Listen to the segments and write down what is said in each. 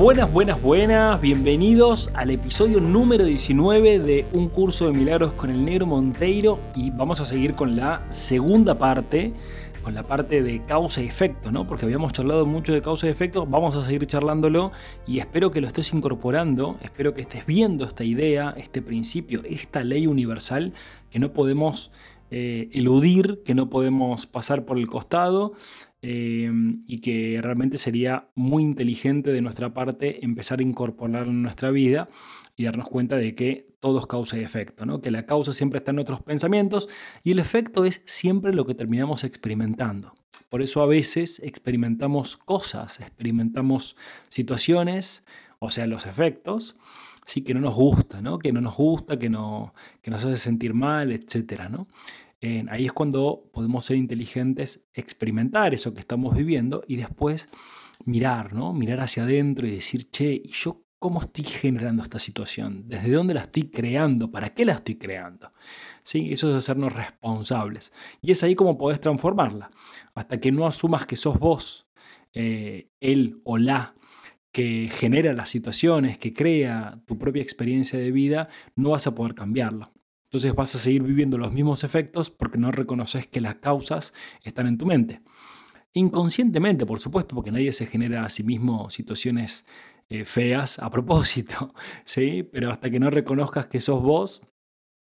Buenas, buenas, buenas, bienvenidos al episodio número 19 de Un curso de milagros con el negro Monteiro. Y vamos a seguir con la segunda parte, con la parte de causa y efecto, ¿no? Porque habíamos charlado mucho de causa y efecto, vamos a seguir charlándolo y espero que lo estés incorporando, espero que estés viendo esta idea, este principio, esta ley universal que no podemos eh, eludir, que no podemos pasar por el costado Em, y que realmente sería muy inteligente de nuestra parte empezar a incorporarlo en nuestra vida y darnos cuenta de que todo es causa y efecto, ¿no? que la causa siempre está en nuestros pensamientos y el efecto es siempre lo que terminamos experimentando. Por eso a veces experimentamos cosas, experimentamos situaciones, o sea, los efectos, sí, que no nos gusta, ¿no? que no nos gusta, que, no, que nos hace sentir mal, etc. ¿no? ahí es cuando podemos ser inteligentes, experimentar eso que estamos viviendo y después mirar, ¿no? Mirar hacia adentro y decir, che, ¿y yo cómo estoy generando esta situación? ¿Desde dónde la estoy creando? ¿Para qué la estoy creando? ¿Sí? Eso es hacernos responsables. Y es ahí como podés transformarla. Hasta que no asumas que sos vos, eh, él o la que genera las situaciones, que crea tu propia experiencia de vida, no vas a poder cambiarlo. Entonces vas a seguir viviendo los mismos efectos porque no reconoces que las causas están en tu mente. Inconscientemente, por supuesto, porque nadie se genera a sí mismo situaciones eh, feas a propósito, ¿sí? Pero hasta que no reconozcas que sos vos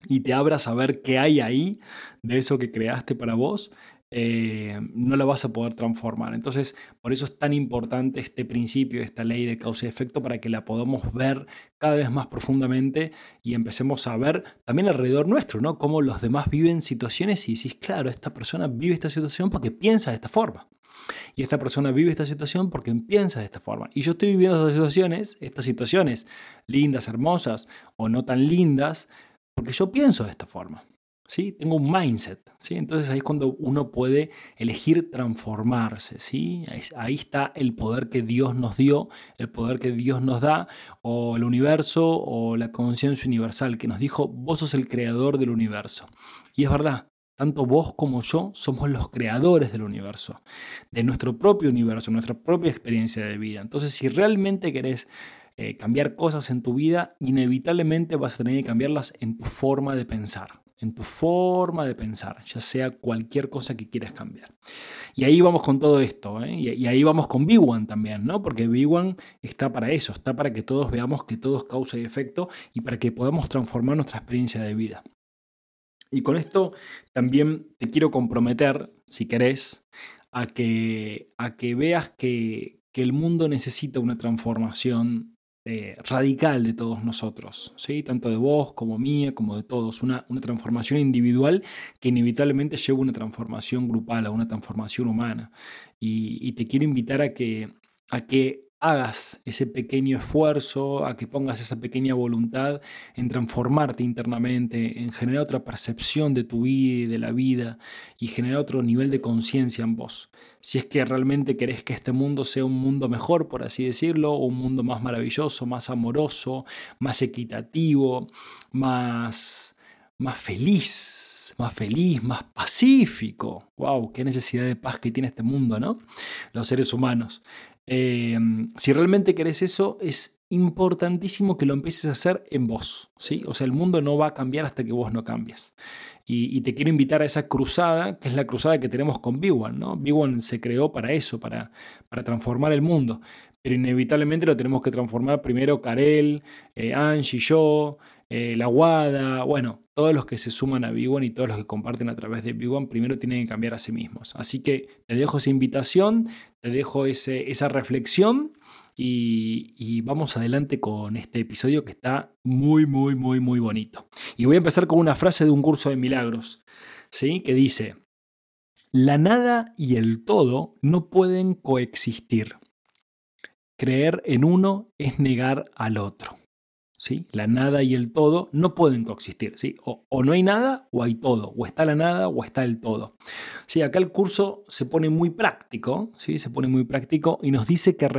y te abras a ver qué hay ahí de eso que creaste para vos, eh, no la vas a poder transformar. Entonces, por eso es tan importante este principio, esta ley de causa y efecto, para que la podamos ver cada vez más profundamente y empecemos a ver también alrededor nuestro, ¿no? Cómo los demás viven situaciones y decís, claro, esta persona vive esta situación porque piensa de esta forma. Y esta persona vive esta situación porque piensa de esta forma. Y yo estoy viviendo estas situaciones, estas situaciones lindas, hermosas o no tan lindas, porque yo pienso de esta forma. ¿Sí? Tengo un mindset, ¿sí? Entonces ahí es cuando uno puede elegir transformarse, ¿sí? Ahí, está el poder que Dios nos dio, el poder que Dios nos da, o el universo, o la conciencia universal, que nos dijo, vos sos el creador del universo. Y es verdad, tanto vos como yo somos los creadores del universo, de nuestro propio universo, nuestra propia experiencia de vida. Entonces, si realmente querés eh, cambiar cosas en tu vida, inevitablemente vas a tener que cambiarlas en tu forma de pensar en tu forma de pensar, ya sea cualquier cosa que quieras cambiar. Y ahí vamos con todo esto, ¿eh? y, ahí vamos con B1 también, ¿no? porque B1 está para eso, está para que todos veamos que todo es causa y efecto y para que podamos transformar nuestra experiencia de vida. Y con esto también te quiero comprometer, si querés, a que, a que veas que, que el mundo necesita una transformación eh, radical de todos nosotros, ¿sí? tanto de vos como mía, como de todos, una, una transformación individual que inevitablemente lleva a una transformación grupal, a una transformación humana. Y, y te quiero invitar a que, a que hagas ese pequeño esfuerzo, a que pongas esa pequeña voluntad en transformarte internamente, en generar otra percepción de tu vida y de la vida y generar otro nivel de conciencia en vos. Si es que realmente querés que este mundo sea un mundo mejor, por así decirlo, un mundo más maravilloso, más amoroso, más equitativo, más, más feliz, más feliz, más pacífico. ¡Wow! ¡Qué necesidad de paz que tiene este mundo, ¿no? Los seres humanos. Em, si realmente querés eso, es importantísimo que lo empieces a hacer en vos. ¿sí? O sea, el mundo no va a cambiar hasta que vos no cambies. Y, te quiero invitar a esa cruzada, que es la cruzada que tenemos con B1. ¿no? B1 se creó para eso, para, para transformar el mundo. Pero inevitablemente lo tenemos que transformar primero Karel, eh, Angie, yo, eh, la Guada, bueno, todos los que se suman a Big y todos los que comparten a través de Big primero tienen que cambiar a sí mismos. Así que te dejo esa invitación, te dejo esa reflexión y, y, vamos adelante con este episodio que está muy, muy, muy, muy bonito. Y voy a empezar con una frase de un curso de milagros, ¿sí? que dice, la nada y el todo no pueden coexistir. Creer en uno es negar al otro. ¿Sí? La nada y el todo no pueden coexistir, ¿sí? O, no hay nada o hay todo, o está la nada o está el todo. Sí, acá el curso se pone muy práctico, ¿sí? Se pone muy práctico y nos dice que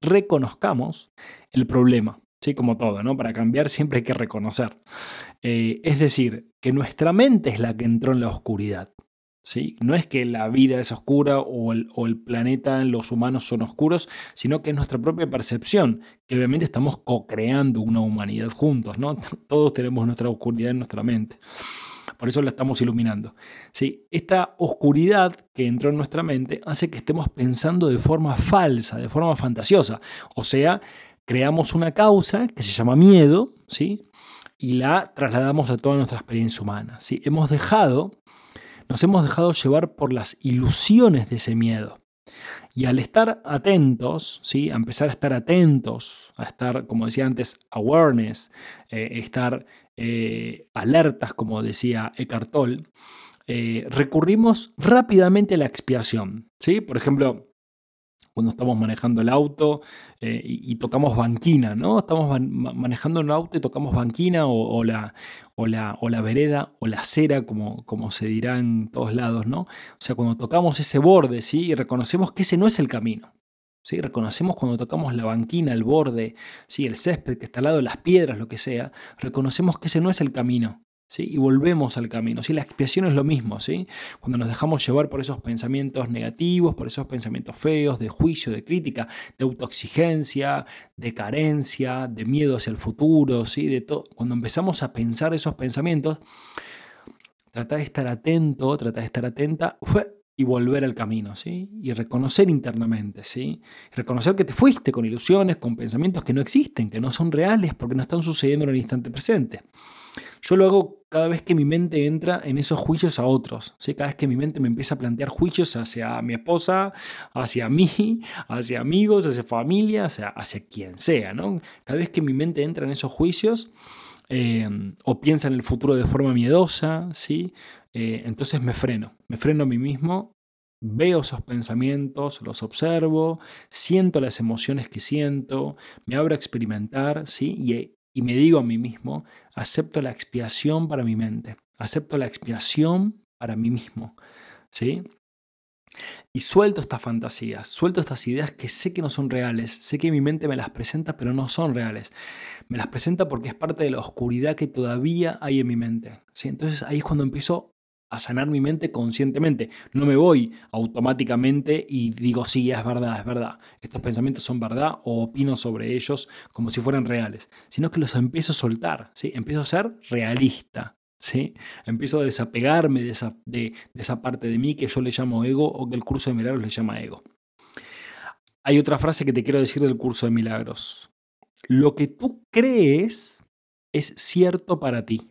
reconozcamos el problema, ¿sí? Como todo, ¿no? Para cambiar siempre hay que reconocer. Eh, es decir, que nuestra mente es la que entró en la oscuridad. ¿Sí? No es que la vida es oscura o el, o el, planeta, los humanos son oscuros, sino que es nuestra propia percepción, que obviamente estamos co-creando una humanidad juntos, ¿no? Todos tenemos nuestra oscuridad en nuestra mente. Por eso la estamos iluminando. ¿sí? Esta oscuridad que entró en nuestra mente hace que estemos pensando de forma falsa, de forma fantasiosa. O sea, creamos una causa que se llama miedo, ¿sí? y la trasladamos a toda nuestra experiencia humana. ¿sí? Hemos dejado nos hemos dejado llevar por las ilusiones de ese miedo. Y al estar atentos, ¿sí? a empezar a estar atentos, a estar, como decía antes, awareness, eh, estar eh, alertas, como decía Eckhart Tolle, eh, recurrimos rápidamente a la expiación. ¿sí? Por ejemplo, cuando estamos manejando el auto eh, y, tocamos banquina, ¿no? Estamos manejando un auto y tocamos banquina o, la, o, la, o, la, vereda o la acera, como, como se dirá en todos lados, ¿no? O sea, cuando tocamos ese borde, ¿sí? Y reconocemos que ese no es el camino. ¿Sí? Reconocemos cuando tocamos la banquina, el borde, ¿sí? el césped que está al lado, las piedras, lo que sea, reconocemos que ese no es el camino. Y volvemos al camino. ¿sí? La expiación es lo mismo, ¿sí? Cuando nos dejamos llevar por esos pensamientos negativos, por esos pensamientos feos, de juicio, de crítica, de autoexigencia, de carencia, de miedo hacia el futuro, ¿sí? De. Cuando empezamos a pensar esos pensamientos, tratar de estar atento, tratar de estar atenta, y volver al camino, ¿sí? Y reconocer internamente, ¿sí? Reconocer que te fuiste con ilusiones, con pensamientos que no existen, que no son reales porque no están sucediendo en el instante presente. Yo lo hago cada vez que mi mente entra en esos juicios a otros. ¿sí? Cada vez que mi mente me empieza a plantear juicios hacia mi esposa, hacia mí, hacia amigos, hacia familia, hacia, hacia quien sea. ¿no? Cada vez que mi mente entra en esos juicios em, o piensa en el futuro de forma miedosa, ¿sí? Eh, entonces me freno. Me freno a mí mismo Veo esos pensamientos, los observo, siento las emociones que siento, me abro a experimentar, ¿sí? Y y me digo a mí mismo, acepto la expiación para mi mente, acepto la expiación para mí mismo, ¿sí? Y suelto estas fantasías, suelto estas ideas que sé que no son reales, sé que mi mente me las presenta pero no son reales. Me las presenta porque es parte de la oscuridad que todavía hay en mi mente. ¿sí? Entonces ahí es cuando empiezo a sanar mi mente conscientemente. No me voy automáticamente y digo, sí, es verdad, es verdad. Estos pensamientos son verdad o opino sobre ellos como si fueran reales, sino que los empiezo a soltar, ¿sí? empiezo a ser realista. ¿Sí? Empiezo a desapegarme de esa, de, esa parte de mí que yo le llamo ego o que el curso de milagros le llama ego. Hay otra frase que te quiero decir del curso de milagros. Lo que tú crees es cierto para ti.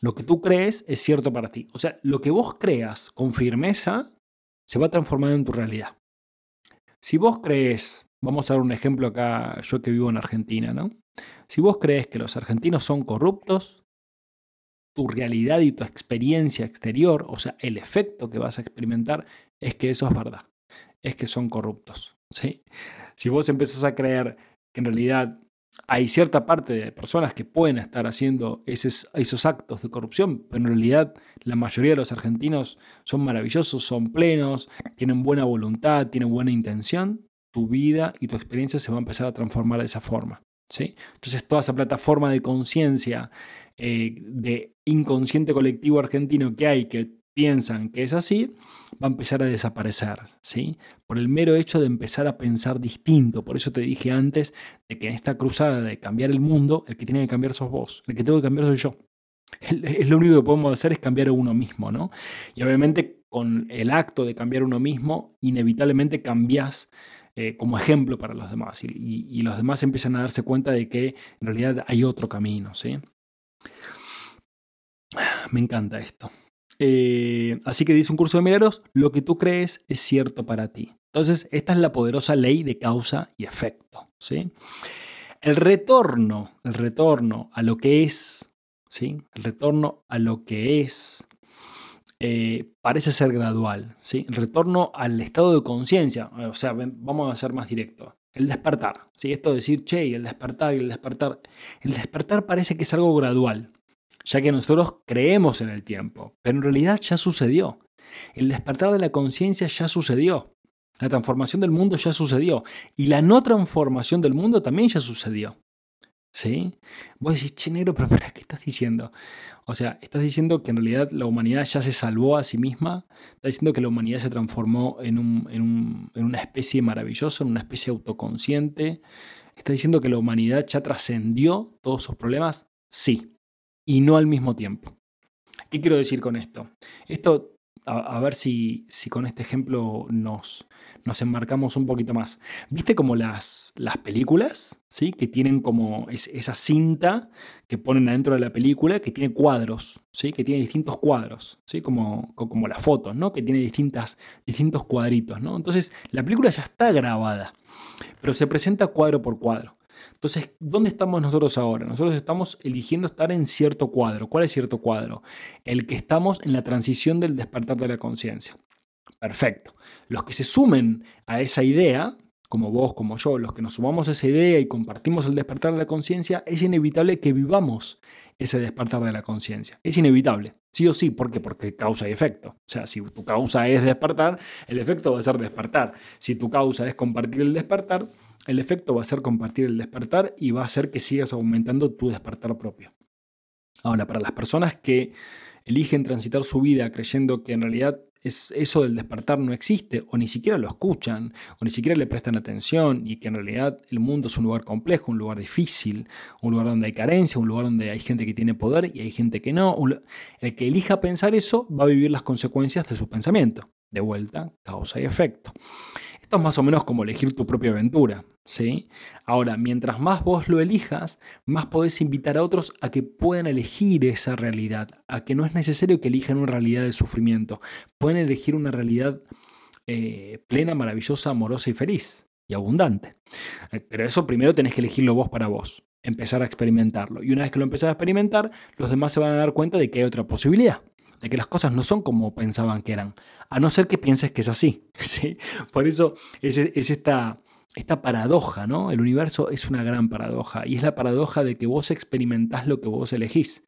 Lo que tú crees es cierto para ti. O sea, lo que vos creas con firmeza se va transformando en tu realidad. Si vos crees, vamos a dar un ejemplo acá, yo que vivo en Argentina, ¿no? Si vos crees que los argentinos son corruptos, tu realidad y tu experiencia exterior, o sea, el efecto que vas a experimentar, es que eso es verdad, es que son corruptos. ¿sí? Si vos empezás a creer que en realidad hay cierta parte de personas que pueden estar haciendo esos, esos, actos de corrupción, pero en realidad la mayoría de los argentinos son maravillosos, son plenos, tienen buena voluntad, tienen buena intención, tu vida y tu experiencia se va a empezar a transformar de esa forma. ¿sí? Entonces toda esa plataforma de conciencia, eh, de inconsciente colectivo argentino que hay, que piensan que es así, va a empezar a desaparecer, ¿sí? Por el mero hecho de empezar a pensar distinto. Por eso te dije antes de que en esta cruzada de cambiar el mundo, el que tiene que cambiar sos vos, el que tengo que cambiar soy yo. Es lo único que podemos hacer es cambiar a uno mismo, ¿no? Y obviamente con el acto de cambiar uno mismo, inevitablemente cambias eh, como ejemplo para los demás y, y, los demás empiezan a darse cuenta de que en realidad hay otro camino, ¿sí? Me encanta esto. Eh, así que dice un curso de milagros, lo que tú crees es cierto para ti. Entonces, esta es la poderosa ley de causa y efecto. ¿sí? El retorno, el retorno a lo que es, ¿sí? el retorno a lo que es, eh, parece ser gradual. ¿sí? El retorno al estado de conciencia, o sea, vamos a ser más directos. el despertar. ¿sí? Esto de decir, che, el despertar y el despertar. El despertar parece que es algo gradual, ya que nosotros creemos en el tiempo, pero en realidad ya sucedió. El despertar de la conciencia ya sucedió. La transformación del mundo ya sucedió. Y la no transformación del mundo también ya sucedió. ¿Sí? Vos decís, che, negro, pero ¿qué estás diciendo? O sea, estás diciendo que en realidad la humanidad ya se salvó a sí misma. Estás diciendo que la humanidad se transformó en, en una especie maravillosa, en una especie autoconsciente. Estás diciendo que la humanidad ya trascendió todos sus problemas. Sí. Y no al mismo tiempo. ¿Qué quiero decir con esto? Esto a, ver si, si, con este ejemplo nos, nos enmarcamos un poquito más. ¿Viste como las, las películas? ¿Sí? Que tienen como esa cinta que ponen adentro de la película que tiene cuadros, ¿sí? Que tiene distintos cuadros, ¿sí? Como, como las fotos, ¿no? Que tiene distintas, distintos cuadritos, ¿no? Entonces, la película ya está grabada, pero se presenta cuadro por cuadro. Entonces, ¿dónde estamos nosotros ahora? Nosotros estamos eligiendo estar en cierto cuadro. ¿Cuál es cierto cuadro? El que estamos en la transición del despertar de la conciencia. Perfecto. Los que se sumen a esa idea, como vos, como yo, los que nos sumamos a esa idea y compartimos el despertar de la conciencia, es inevitable que vivamos ese despertar de la conciencia. Es inevitable. Sí o sí, ¿por qué? Porque causa y efecto. O sea, si tu causa es despertar, el efecto va a ser despertar. Si tu causa es compartir el despertar, el efecto va a ser compartir el despertar y va a hacer que sigas aumentando tu despertar propio. Ahora, para las personas que eligen transitar su vida creyendo que en realidad es eso del despertar no existe, o ni siquiera lo escuchan, o ni siquiera le prestan atención, y que en realidad el mundo es un lugar complejo, un lugar difícil, un lugar donde hay carencia, un lugar donde hay gente que tiene poder y hay gente que no. El que elija pensar eso va a vivir las consecuencias de su pensamiento. De vuelta, causa y efecto. Esto es más o menos como elegir tu propia aventura. ¿sí? Ahora, mientras más vos lo elijas, más podés invitar a otros a que puedan elegir esa realidad, a que no es necesario que elijan una realidad de sufrimiento. Pueden elegir una realidad eh, plena, maravillosa, amorosa y feliz y abundante. Eh, pero eso primero tenés que elegirlo vos para vos, empezar a experimentarlo. Y una vez que lo empezás a experimentar, los demás se van a dar cuenta de que hay otra posibilidad de que las cosas no son como pensaban que eran, a no ser que pienses que es así. ¿sí? Por eso es, esta, esta paradoja, ¿no? El universo es una gran paradoja y es la paradoja de que vos experimentás lo que vos elegís.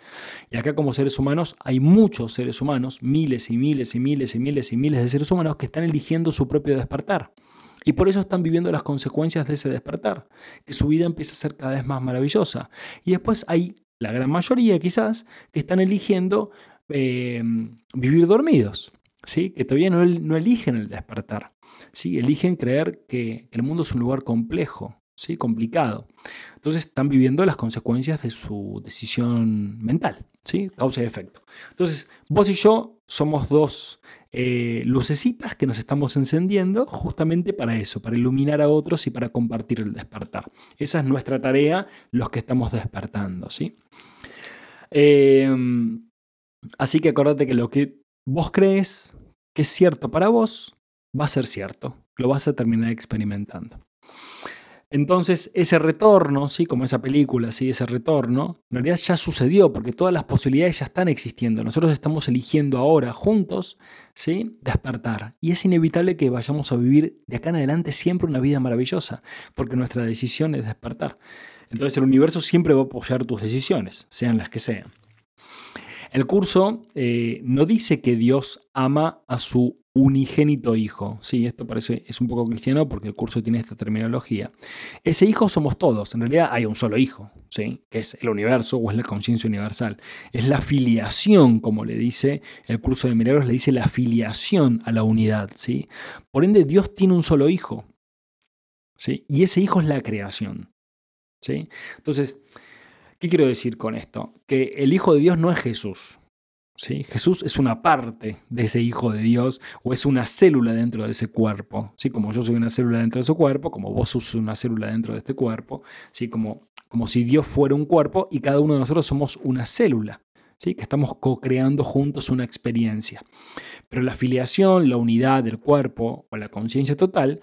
Y acá como seres humanos hay muchos seres humanos, miles y miles y miles y miles y miles de seres humanos que están eligiendo su propio despertar. Y por eso están viviendo las consecuencias de ese despertar, que su vida empieza a ser cada vez más maravillosa. Y después hay la gran mayoría quizás que están eligiendo eh, vivir dormidos, ¿sí? que todavía no, no, eligen el despertar, ¿sí? eligen creer que, el mundo es un lugar complejo, ¿sí? complicado. Entonces están viviendo las consecuencias de su decisión mental, ¿sí? causa y efecto. Entonces, vos y yo somos dos eh, lucecitas que nos estamos encendiendo justamente para eso, para iluminar a otros y para compartir el despertar. Esa es nuestra tarea, los que estamos despertando. ¿sí? Eh, Así que acordate que lo que vos crees que es cierto para vos, va a ser cierto. Lo vas a terminar experimentando. Entonces, ese retorno, ¿sí? como esa película, ¿sí? ese retorno, en realidad ya sucedió porque todas las posibilidades ya están existiendo. Nosotros estamos eligiendo ahora juntos ¿sí? despertar. Y es inevitable que vayamos a vivir de acá en adelante siempre una vida maravillosa, porque nuestra decisión es despertar. Entonces el universo siempre va a apoyar tus decisiones, sean las que sean. El curso eh, no dice que Dios ama a su unigénito hijo. Sí, esto parece es un poco cristiano porque el curso tiene esta terminología. Ese hijo somos todos. En realidad hay un solo hijo, ¿sí? que es el universo o es la conciencia universal. Es la filiación, como le dice el curso de milagros, le dice la filiación a la unidad. ¿sí? Por ende, Dios tiene un solo hijo. ¿sí? Y ese hijo es la creación. ¿sí? Entonces, ¿Qué quiero decir con esto? Que el Hijo de Dios no es Jesús. ¿sí? Jesús es una parte de ese Hijo de Dios o es una célula dentro de ese cuerpo. ¿sí? Como yo soy una célula dentro de su cuerpo, como vos sos una célula dentro de este cuerpo, ¿sí? como, como si Dios fuera un cuerpo y cada uno de nosotros somos una célula. ¿Sí? que estamos co-creando juntos una experiencia. Pero la filiación, la unidad del cuerpo o la conciencia total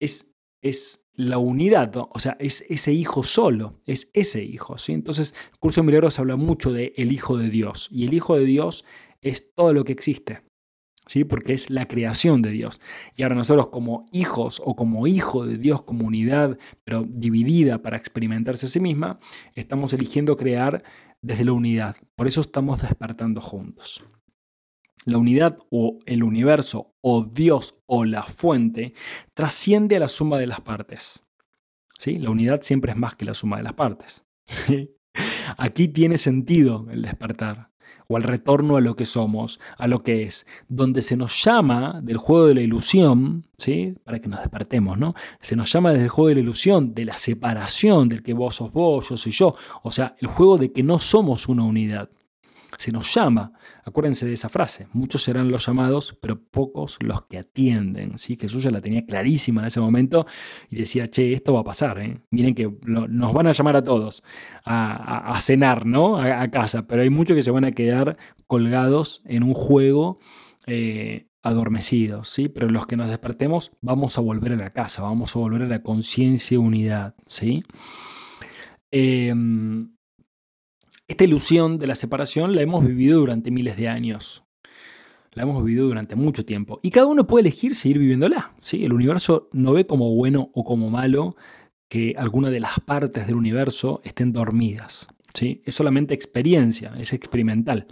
es, es la unidad, o sea, es ese hijo solo, es ese hijo. ¿sí? Entonces, el curso de milagros habla mucho de el hijo de Dios, y el hijo de Dios es todo lo que existe. ¿sí? porque es la creación de Dios. Y ahora nosotros como hijos o como hijo de Dios, como unidad, pero dividida para experimentarse a sí misma, estamos eligiendo crear desde la unidad. Por eso estamos despertando juntos. La unidad o el universo o Dios o la fuente trasciende a la suma de las partes. ¿Sí? La unidad siempre es más que la suma de las partes. ¿sí? Aquí tiene sentido el despertar o el retorno a lo que somos, a lo que es, donde se nos llama del juego de la ilusión, ¿sí? para que nos despertemos, ¿no? Se nos llama desde el juego de la ilusión, de la separación, del que vos sos vos, yo soy yo, o sea, el juego de que no somos una unidad se nos llama. Acuérdense de esa frase, muchos serán los llamados, pero pocos los que atienden. ¿sí? Jesús ya la tenía clarísima en ese momento y decía, che, esto va a pasar. ¿eh? Miren que nos van a llamar a todos a, cenar, ¿no? A, casa, pero hay muchos que se van a quedar colgados en un juego. Eh, adormecidos, ¿sí? Pero los que nos despertemos vamos a volver a la casa, vamos a volver a la conciencia y unidad, ¿sí? Em, esta ilusión de la separación la hemos vivido durante miles de años. La hemos vivido durante mucho tiempo. Y cada uno puede elegir seguir viviéndola. ¿sí? El universo no ve como bueno o como malo que alguna de las partes del universo estén dormidas. ¿sí? Es solamente experiencia, es experimental.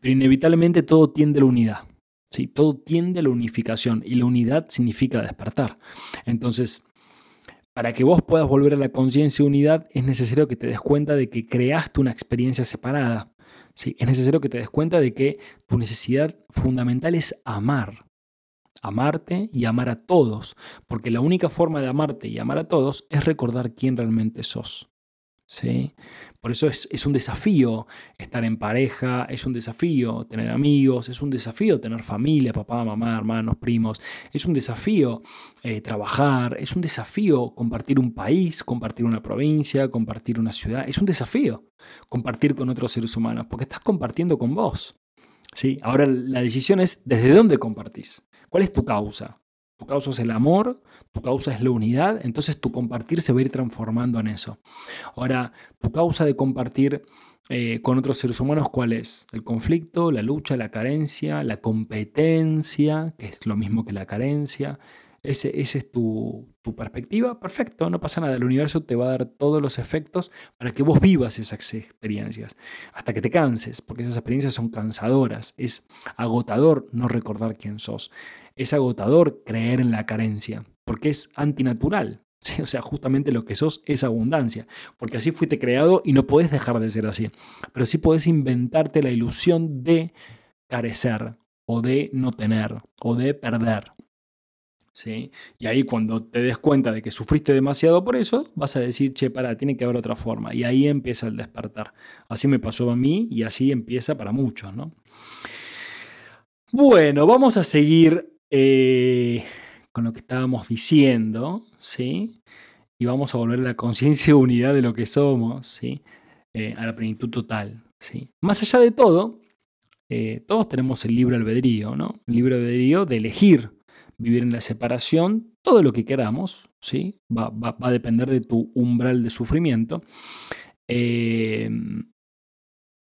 Pero inevitablemente todo tiende a la unidad. ¿sí? Todo tiende a la unificación y la unidad significa despertar. Entonces, para que vos puedas volver a la conciencia y unidad, es necesario que te des cuenta de que creaste una experiencia separada. ¿sí? Es necesario que te des cuenta de que tu necesidad fundamental es amar. Amarte y amar a todos. Porque la única forma de amarte y amar a todos es recordar quién realmente sos. ¿Sí? Por eso es, un desafío estar en pareja, es un desafío tener amigos, es un desafío tener familia, papá, mamá, hermanos, primos, es un desafío eh, trabajar, es un desafío compartir un país, compartir una provincia, compartir una ciudad, es un desafío compartir con otros seres humanos, porque estás compartiendo con vos. ¿sí? Ahora la decisión es desde dónde compartís, cuál es tu causa. Tu causa es el amor, tu causa es la unidad, entonces tu compartir se va a ir transformando en eso. Ahora, tu causa de compartir eh, con otros seres humanos, ¿cuál es? El conflicto, la lucha, la carencia, la competencia, que es lo mismo que la carencia. Ese, esa es tu, tu, perspectiva. Perfecto, no pasa nada. El universo te va a dar todos los efectos para que vos vivas esas experiencias. Hasta que te canses, porque esas experiencias son cansadoras. Es agotador no recordar quién sos es agotador creer en la carencia, porque es antinatural. O sea, justamente lo que sos es abundancia, porque así fuiste creado y no podés dejar de ser así. Pero sí podés inventarte la ilusión de carecer, o de no tener, o de perder. ¿Sí? Y ahí cuando te des cuenta de que sufriste demasiado por eso, vas a decir, che, para, tiene que haber otra forma. Y ahí empieza el despertar. Así me pasó a mí y así empieza para muchos, ¿no? Bueno, vamos a seguir eh, con lo que estábamos diciendo, ¿sí? Y vamos a volver a la conciencia de unidad de lo que somos, ¿sí? Eh, a la plenitud total, ¿sí? Más allá de todo, eh, todos tenemos el libre albedrío, ¿no? El libre albedrío de elegir vivir en la separación, todo lo que queramos, ¿sí? Va, a depender de tu umbral de sufrimiento.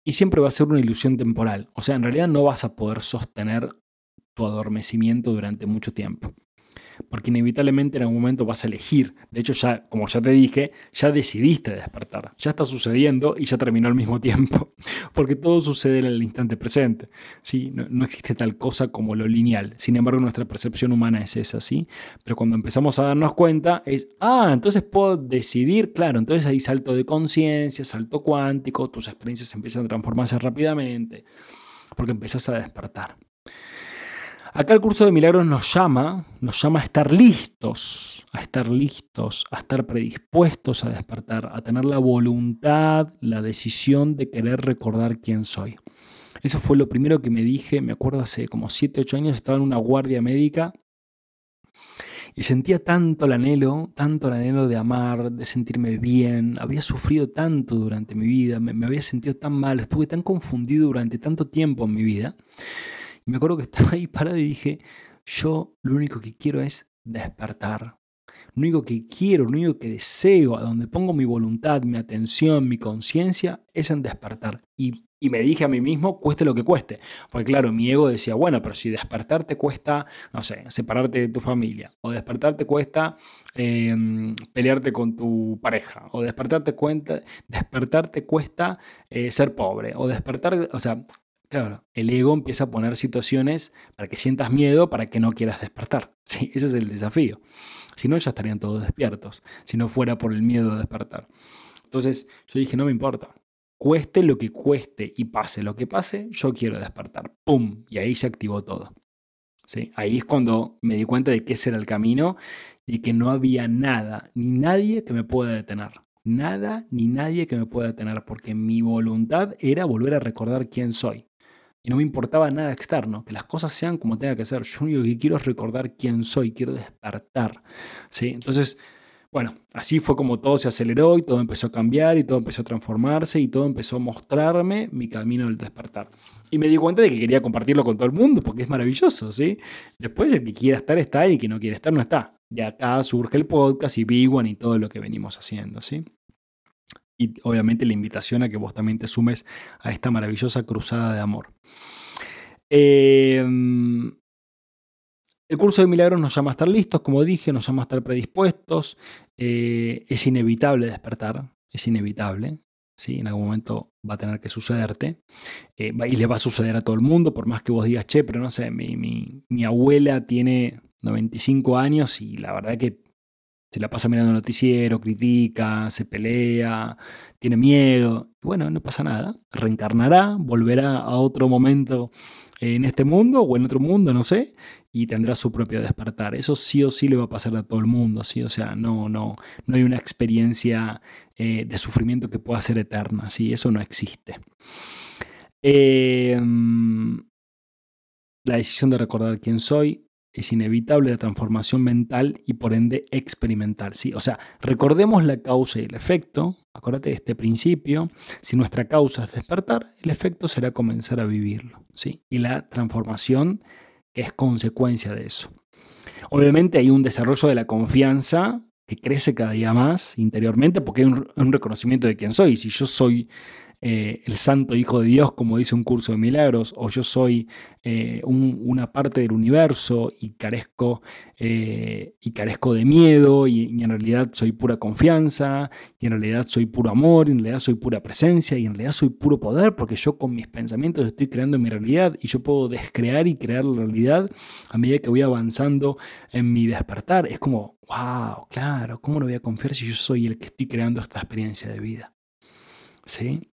y siempre va a ser una ilusión temporal. O sea, en realidad no vas a poder sostener tu adormecimiento durante mucho tiempo. Porque inevitablemente en algún momento vas a elegir. De hecho, ya, como ya te dije, ya decidiste despertar. Ya está sucediendo y ya terminó al mismo tiempo. Porque todo sucede en el instante presente. ¿sí? No, existe tal cosa como lo lineal. Sin embargo, nuestra percepción humana es esa. ¿sí? Pero cuando empezamos a darnos cuenta, es, ah, entonces puedo decidir. Claro, entonces hay salto de conciencia, salto cuántico, tus experiencias empiezan a transformarse rápidamente. Porque empezás a despertar. Acá el curso de milagros nos llama, nos llama a estar listos, a estar listos, a estar predispuestos a despertar, a tener la voluntad, la decisión de querer recordar quién soy. Eso fue lo primero que me dije, me acuerdo hace como 7, 8 años, estaba en una guardia médica y sentía tanto el anhelo, tanto el anhelo de amar, de sentirme bien. Había sufrido tanto durante mi vida, me, me había sentido tan mal, estuve tan confundido durante tanto tiempo en mi vida me acuerdo que estaba ahí parado y dije, yo lo único que quiero es despertar. Lo único que quiero, lo único que deseo, a donde pongo mi voluntad, mi atención, mi conciencia, es en despertar. Y Y me dije a mí mismo, cueste lo que cueste. Porque claro, mi ego decía, bueno, pero si despertarte cuesta, no sé, separarte de tu familia, o despertarte cuesta em, pelearte con tu pareja, o despertarte, cuenta, despertarte cuesta eh, ser pobre, o despertar, o sea, claro, el ego empieza a poner situaciones para que sientas miedo, para que no quieras despertar. Ese es el desafío. Si no, ya estarían todos despiertos, si no fuera por el miedo a despertar. Entonces yo dije, no me importa, cueste lo que cueste y pase lo que pase, yo quiero despertar. ¡Pum! Y ahí se activó todo. Ahí es cuando me di cuenta de que ese era el camino y que no había nada, ni nadie que me pueda detener. Nada ni nadie que me pueda detener, porque mi voluntad era volver a recordar quién soy. Y no me importaba nada externo, que las cosas sean como tenga que ser. Yo lo único que quiero es recordar quién soy, quiero despertar. ¿sí? Entonces, bueno, así fue como todo se aceleró y todo empezó a cambiar y todo empezó a transformarse y todo empezó a mostrarme mi camino del despertar. Y me di cuenta de que quería compartirlo con todo el mundo porque es maravilloso, ¿sí? Después el que quiera estar está y el que no quiere estar no está. De acá surge el podcast y Big One y todo lo que venimos haciendo, ¿sí? Y obviamente la invitación a que vos también te sumes a esta maravillosa cruzada de amor. Eh, el curso de milagros nos llama a estar listos, como dije, nos llama a estar predispuestos. Eh, es inevitable despertar, es inevitable. ¿sí? En algún momento va a tener que sucederte. Eh, y le va a suceder a todo el mundo, por más que vos digas, che, pero no sé, mi, mi abuela tiene 95 años y la verdad que se la pasa mirando el noticiero, critica, se pelea, tiene miedo. Bueno, no pasa nada. Reencarnará, volverá a otro momento en este mundo o en otro mundo, no sé, y tendrá su propio despertar. Eso sí o sí le va a pasar a todo el mundo, ¿sí? O sea, no, no, no hay una experiencia eh, de sufrimiento que pueda ser eterna, ¿sí? Eso no existe. Em, la decisión de recordar quién soy, es inevitable la transformación mental y por ende experimental. ¿sí? O sea, recordemos la causa y el efecto. Acuérdate de este principio. Si nuestra causa es despertar, el efecto será comenzar a vivirlo. ¿sí? Y la transformación es consecuencia de eso. Obviamente hay un desarrollo de la confianza que crece cada día más interiormente porque hay un, un reconocimiento de quién soy. Si yo soy eh, el santo Hijo de Dios, como dice un curso de milagros, o yo soy eh, una parte del universo y carezco, eh, y carezco de miedo, y, y, en realidad soy pura confianza, y en realidad soy puro amor, y en realidad soy pura presencia, y en realidad soy puro poder, porque yo con mis pensamientos estoy creando mi realidad, y yo puedo descrear y crear la realidad a medida que voy avanzando en mi despertar. Es como, wow, claro, ¿cómo no voy a confiar si yo soy el que estoy creando esta experiencia de vida? ¿Sí?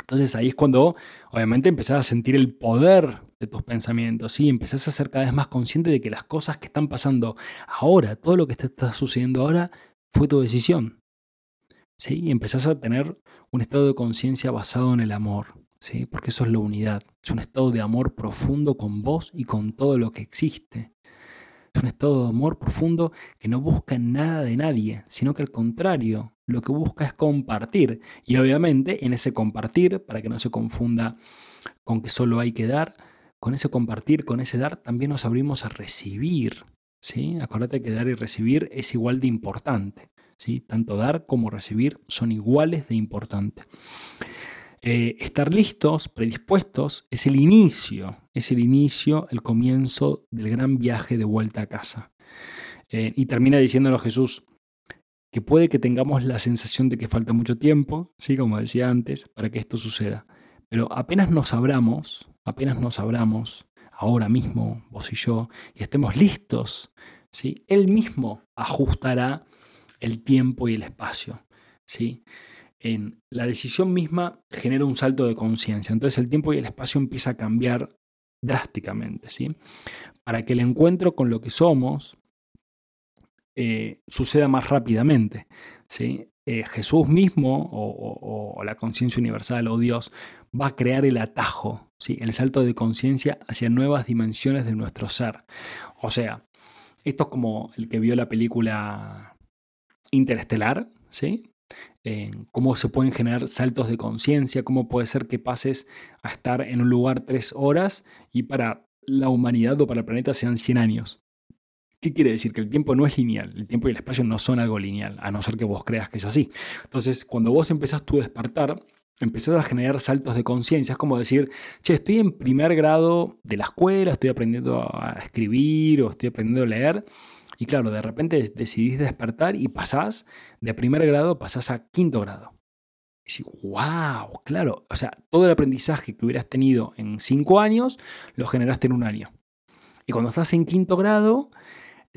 Entonces ahí es cuando obviamente empezás a sentir el poder de tus pensamientos, ¿sí? empezás a ser cada vez más consciente de que las cosas que están pasando ahora, todo lo que te está sucediendo ahora, fue tu decisión. ¿sí? Y empezás a tener un estado de conciencia basado en el amor, ¿sí? porque eso es la unidad, es un estado de amor profundo con vos y con todo lo que existe. Es un estado de amor profundo que no busca nada de nadie, sino que al contrario, lo que busca es compartir. Y obviamente en ese compartir, para que no se confunda con que solo hay que dar, con ese compartir, con ese dar, también nos abrimos a recibir. ¿sí? Acuérdate que dar y recibir es igual de importante. ¿sí? Tanto dar como recibir son iguales de importante. Eh, estar listos, predispuestos, es el inicio, es el inicio, el comienzo del gran viaje de vuelta a casa. Eh, y termina diciéndolo Jesús, que puede que tengamos la sensación de que falta mucho tiempo, ¿sí? como decía antes, para que esto suceda. Pero apenas nos abramos, apenas nos abramos, ahora mismo, vos y yo, y estemos listos, ¿sí? Él mismo ajustará el tiempo y el espacio. ¿sí? En la decisión misma genera un salto de conciencia. Entonces el tiempo y el espacio empieza a cambiar drásticamente. ¿sí? Para que el encuentro con lo que somos eh, suceda más rápidamente. ¿sí? Eh, Jesús mismo o, la conciencia universal o Dios va a crear el atajo, ¿sí? el salto de conciencia hacia nuevas dimensiones de nuestro ser. O sea, esto es como el que vio la película Interestelar, ¿sí? Cómo se pueden generar saltos de conciencia, cómo puede ser que pases a estar en un lugar tres horas y para la humanidad o para el planeta sean 100 años. ¿Qué quiere decir? Que el tiempo no es lineal, el tiempo y el espacio no son algo lineal, a no ser que vos creas que es así. Entonces, cuando vos empezás tu despertar, empezás a generar saltos de conciencia. Es como decir, che, estoy en primer grado de la escuela, estoy aprendiendo a escribir o estoy aprendiendo a leer. Y claro, de repente decidís despertar y pasás de primer grado, pasás a quinto grado. Y decís, wow, claro. O sea, todo el aprendizaje que hubieras tenido en cinco años, lo generaste en un año. Y cuando estás en quinto grado,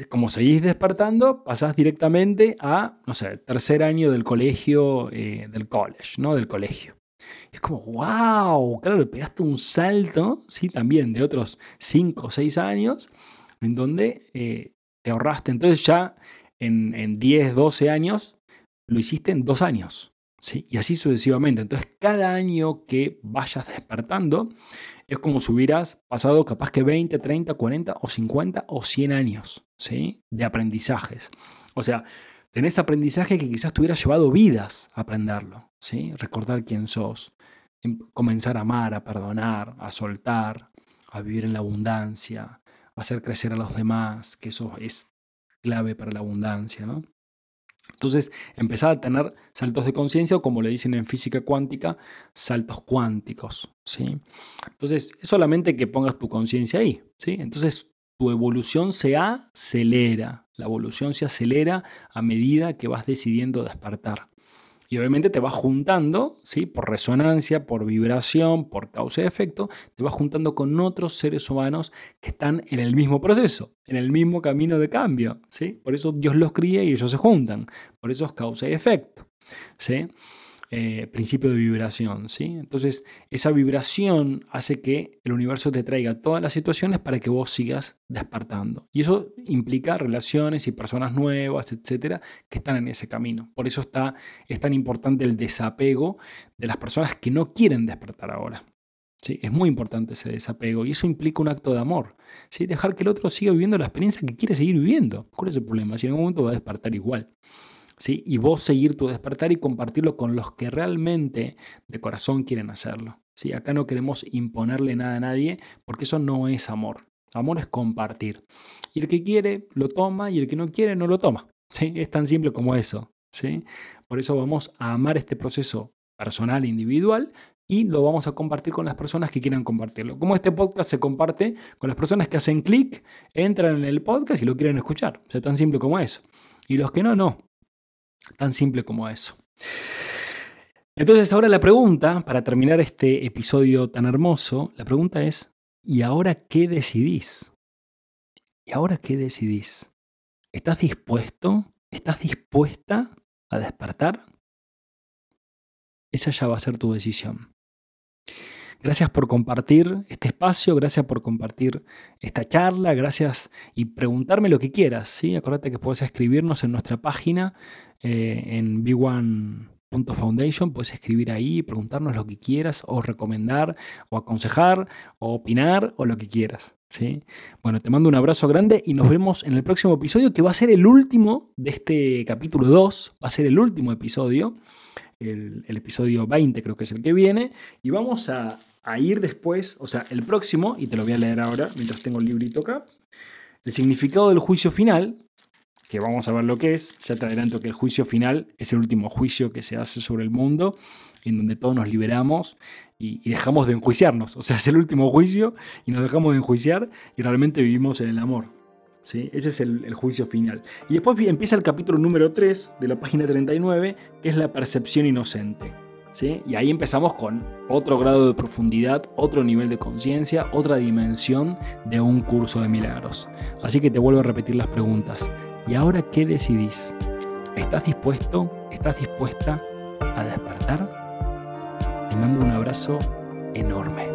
como seguís despertando, pasás directamente a, no sé, tercer año del colegio, eh, del college, ¿no? Del colegio. es como, wow, claro, pegaste un salto, sí, también de otros 5 o 6 años, en donde eh, te ahorraste. Entonces ya en, en 10, 12 años, lo hiciste en dos años. ¿sí? Y así sucesivamente. Entonces cada año que vayas despertando, es como si hubieras pasado capaz que 20, 30, 40 o 50 o 100 años ¿sí? de aprendizajes. O sea, tenés aprendizaje que quizás te hubiera llevado vidas aprenderlo. ¿sí? Recordar quién sos, em, comenzar a amar, a perdonar, a soltar, a vivir en la abundancia, hacer crecer a los demás, que eso es clave para la abundancia. ¿no? Entonces empezar a tener saltos de conciencia o como le dicen en física cuántica, saltos cuánticos. ¿sí? Entonces es solamente que pongas tu conciencia ahí. ¿sí? Entonces tu evolución se acelera. La evolución se acelera a medida que vas decidiendo despertar. Y obviamente te vas juntando, ¿sí? por resonancia, por vibración, por causa y efecto, te vas juntando con otros seres humanos que están en el mismo proceso, en el mismo camino de cambio. ¿sí? Por eso Dios los cría y ellos se juntan. Por eso es causa y efecto. ¿sí? Eh, principio de vibración. ¿sí? Entonces, esa vibración hace que el universo te traiga todas las situaciones para que vos sigas despertando. Y eso implica relaciones y personas nuevas, etcétera, que están en ese camino. Por eso está, es tan importante el desapego de las personas que no quieren despertar ahora. ¿Sí? Es muy importante ese desapego y eso implica un acto de amor. ¿sí? Dejar que el otro siga viviendo la experiencia que quiere seguir viviendo. ¿Cuál es el problema? Si en algún momento va a despertar igual. Y vos seguir tu despertar y compartirlo con los que realmente de corazón quieren hacerlo. ¿sí? Acá no queremos imponerle nada a nadie porque eso no es amor. Amor es compartir. Y el que quiere lo toma y el que no quiere no lo toma. ¿sí? Es tan simple como eso. ¿sí? Por eso vamos a amar este proceso personal individual y lo vamos a compartir con las personas que quieran compartirlo. Como este podcast se comparte con las personas que hacen clic, entran en el podcast y lo quieren escuchar. O tan simple como eso. Y los que no, no. Tan simple como eso. Entonces ahora la pregunta, para terminar este episodio tan hermoso, la pregunta es, ¿y ahora qué decidís? ¿Y ahora qué decidís? ¿Estás dispuesto? ¿Estás dispuesta a despertar? Esa ya va a ser tu decisión. Gracias por compartir este espacio, gracias por compartir esta charla, gracias y preguntarme lo que quieras. ¿sí? Acuérdate que puedes escribirnos en nuestra página eh, en b1.foundation, puedes escribir ahí, preguntarnos lo que quieras o recomendar o aconsejar o opinar o lo que quieras. ¿sí? Bueno, te mando un abrazo grande y nos vemos en el próximo episodio que va a ser el último de este capítulo 2, va a ser el último episodio el, episodio 20 creo que es el que viene, y vamos a, ir después, o sea, el próximo, y te lo voy a leer ahora mientras tengo el librito acá, el significado del juicio final, que vamos a ver lo que es, ya te adelanto que el juicio final es el último juicio que se hace sobre el mundo, en donde todos nos liberamos y, dejamos de enjuiciarnos. O sea, es el último juicio y nos dejamos de enjuiciar y realmente vivimos en el amor. Ese es el, juicio final. Y después empieza el capítulo número 3 de la página 39, que es la percepción inocente. Y ahí empezamos con otro grado de profundidad, otro nivel de conciencia, otra dimensión de un curso de milagros. Así que te vuelvo a repetir las preguntas. ¿Y ahora qué decidís? ¿Estás dispuesto? ¿Estás dispuesta a despertar? Te mando un abrazo enorme.